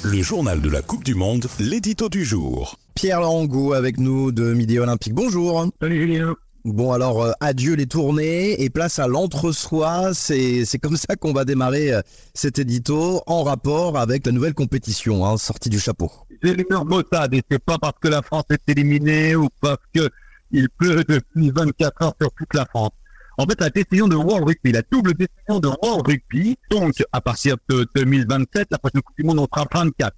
Le journal de la Coupe du Monde, l'édito du jour. Pierre Langou avec nous de Midi Olympique. Bonjour. Salut Julien. Bon alors, euh, adieu les tournées et place à l'entre-soi. C'est c'est comme ça qu'on va démarrer euh, cet édito en rapport avec la nouvelle compétition, hein, sortie du chapeau. J'ai l'humeur maussade et c'est pas parce que la France est éliminée ou parce que il pleut depuis 24 heures sur toute la France. En fait, la décision de World Rugby, la double décision de World Rugby, donc à partir de 2027, la prochaine Coupe du Monde, on sera 24.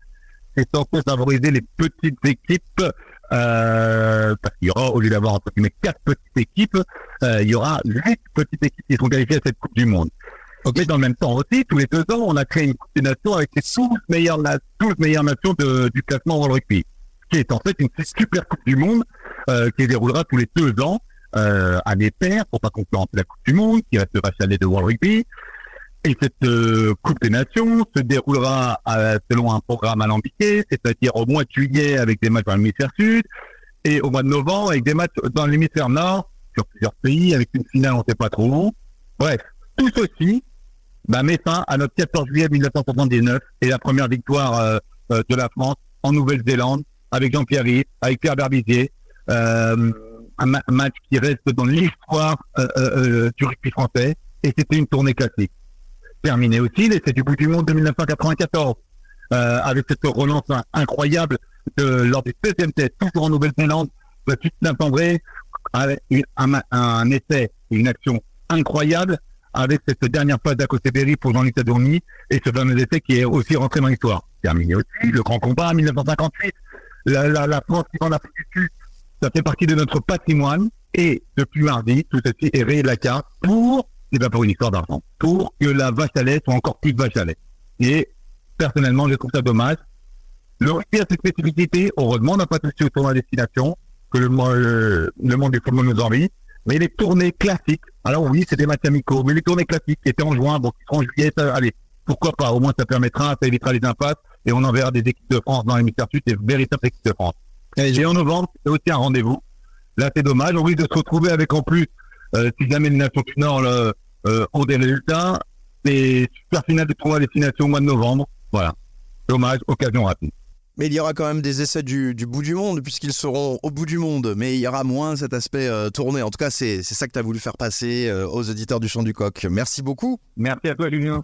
C'est censé favoriser les petites équipes, euh, parce qu'il y aura, au lieu d'avoir entre guillemets quatre petites équipes, euh, il y aura huit petites équipes qui seront qualifiées à cette Coupe du Monde. Mais dans le même temps aussi, tous les deux ans, on a créé une Coupe des Nations avec les 12 meilleures, na- 12 meilleures nations du classement World Rugby, qui est en fait une super Coupe du Monde euh, qui déroulera tous les deux ans euh, à paires pour pas concurrencer la Coupe du Monde, qui reste le vache à de World Rugby. Et cette euh, Coupe des Nations se déroulera euh, selon un programme alambiqué, c'est-à-dire au mois de juillet avec des matchs dans l'hémisphère sud et au mois de novembre avec des matchs dans l'hémisphère nord sur plusieurs pays avec une finale on ne sait pas trop où. Bref, tout ceci bah, met fin à notre 14 juillet 1979 et la première victoire euh, euh, de la France en Nouvelle-Zélande avec Jean-Pierre avec Pierre Berbizier. Euh, un ma- match qui reste dans l'histoire euh, euh, euh, du rugby français et c'était une tournée classique. Terminé aussi, c'est du bout du monde de 1994 euh, avec cette relance in- incroyable lors du deuxième test, toujours en Nouvelle-Zélande, de Saint-André, avec un, un essai une action incroyable avec cette dernière passe d'Acoste-Berry pour Jean-Luc Tadourny et ce fameux essai qui est aussi rentré dans l'histoire. Terminé aussi, le grand combat en 1958, la, France qui va en Afrique du Sud, ça fait partie de notre patrimoine et depuis mardi, tout ceci est rayé de la carte pour, c'est pas pour une histoire d'argent, pour que la vache à lait soit encore plus vache à lait. Et personnellement, je trouve ça dommage. Le a ses spécificités, heureusement, on n'a pas touché au tournoi à destination, que euh, le monde du football nous envie. Mais les tournées classiques, alors oui, c'est des matchs mais les tournées classiques qui étaient en juin, bon, qui seront en juillet, ça, allez, pourquoi pas, au moins ça permettra, ça évitera les impasses, et on enverra des équipes de France dans l'hémisphère sud, des véritables équipes de France. Et en novembre, c'est aussi un rendez-vous. Là, c'est dommage, on risque de se retrouver avec en plus, euh, si jamais les nations du Nord là, euh, ont des résultats, les super finales de tournoi à destination au mois de novembre. Voilà. Dommage, occasion rapide. Mais il y aura quand même des essais du, du bout du monde puisqu'ils seront au bout du monde. Mais il y aura moins cet aspect euh, tourné. En tout cas, c'est c'est ça que tu as voulu faire passer euh, aux auditeurs du Chant du Coq. Merci beaucoup. Merci à toi, Julien.